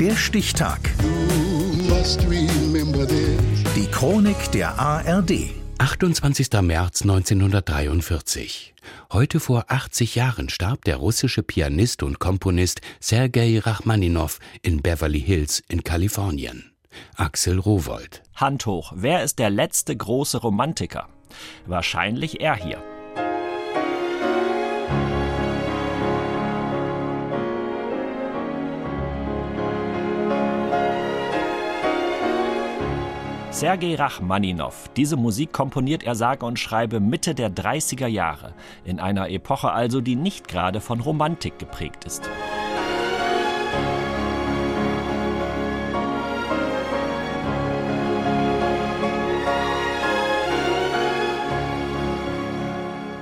Der Stichtag. Die Chronik der ARD. 28. März 1943. Heute vor 80 Jahren starb der russische Pianist und Komponist Sergei Rachmaninow in Beverly Hills in Kalifornien. Axel Rowold. Hand hoch, wer ist der letzte große Romantiker? Wahrscheinlich er hier. Sergei Rachmaninow. Diese Musik komponiert er sage und schreibe Mitte der 30er Jahre, in einer Epoche also, die nicht gerade von Romantik geprägt ist.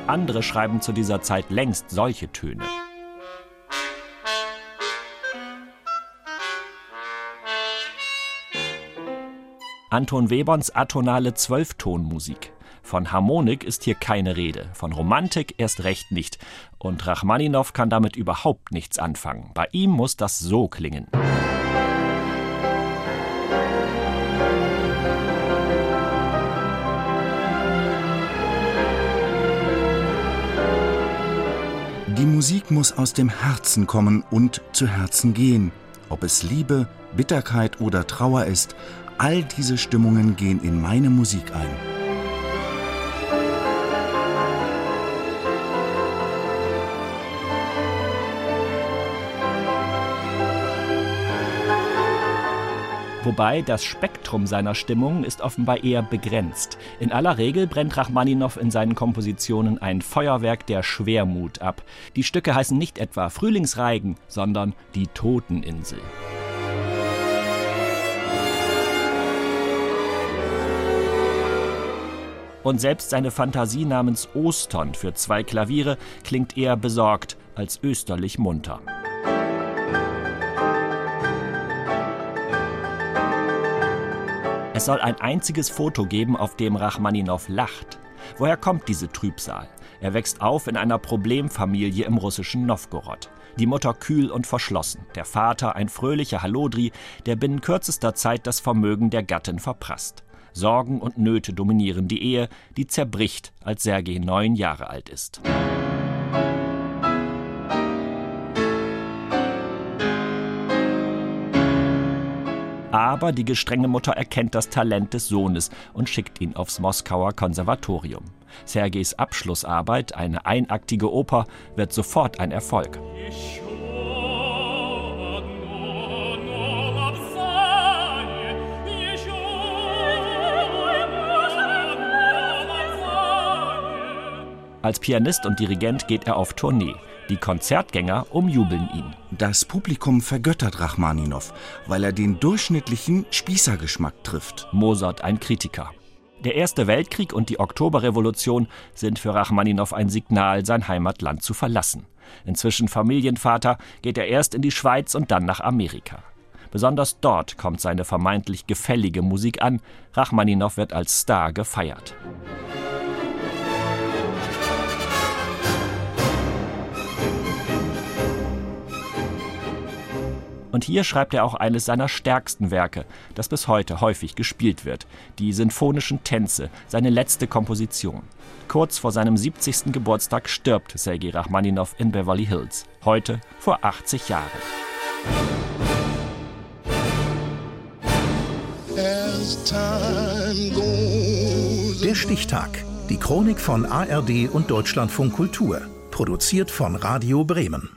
Andere schreiben zu dieser Zeit längst solche Töne. Anton Weberns atonale Zwölftonmusik. Von Harmonik ist hier keine Rede, von Romantik erst recht nicht. Und Rachmaninow kann damit überhaupt nichts anfangen. Bei ihm muss das so klingen. Die Musik muss aus dem Herzen kommen und zu Herzen gehen. Ob es Liebe, Bitterkeit oder Trauer ist, All diese Stimmungen gehen in meine Musik ein. Wobei das Spektrum seiner Stimmungen ist offenbar eher begrenzt. In aller Regel brennt Rachmaninow in seinen Kompositionen ein Feuerwerk der Schwermut ab. Die Stücke heißen nicht etwa Frühlingsreigen, sondern die Toteninsel. Und selbst seine Fantasie namens Ostern für zwei Klaviere klingt eher besorgt als österlich munter. Es soll ein einziges Foto geben, auf dem Rachmaninow lacht. Woher kommt diese Trübsal? Er wächst auf in einer Problemfamilie im russischen Novgorod. Die Mutter kühl und verschlossen, der Vater ein fröhlicher Hallodri, der binnen kürzester Zeit das Vermögen der Gattin verprasst. Sorgen und Nöte dominieren die Ehe, die zerbricht, als Sergei neun Jahre alt ist. Aber die gestrenge Mutter erkennt das Talent des Sohnes und schickt ihn aufs Moskauer Konservatorium. Sergeis Abschlussarbeit, eine einaktige Oper, wird sofort ein Erfolg. Als Pianist und Dirigent geht er auf Tournee. Die Konzertgänger umjubeln ihn. Das Publikum vergöttert Rachmaninow, weil er den durchschnittlichen Spießergeschmack trifft. Mozart, ein Kritiker. Der Erste Weltkrieg und die Oktoberrevolution sind für Rachmaninow ein Signal, sein Heimatland zu verlassen. Inzwischen Familienvater geht er erst in die Schweiz und dann nach Amerika. Besonders dort kommt seine vermeintlich gefällige Musik an. Rachmaninow wird als Star gefeiert. Und hier schreibt er auch eines seiner stärksten Werke, das bis heute häufig gespielt wird, die Sinfonischen Tänze, seine letzte Komposition. Kurz vor seinem 70. Geburtstag stirbt Sergei Rachmaninow in Beverly Hills, heute vor 80 Jahren. Der Stichtag. Die Chronik von ARD und Deutschlandfunk Kultur. Produziert von Radio Bremen.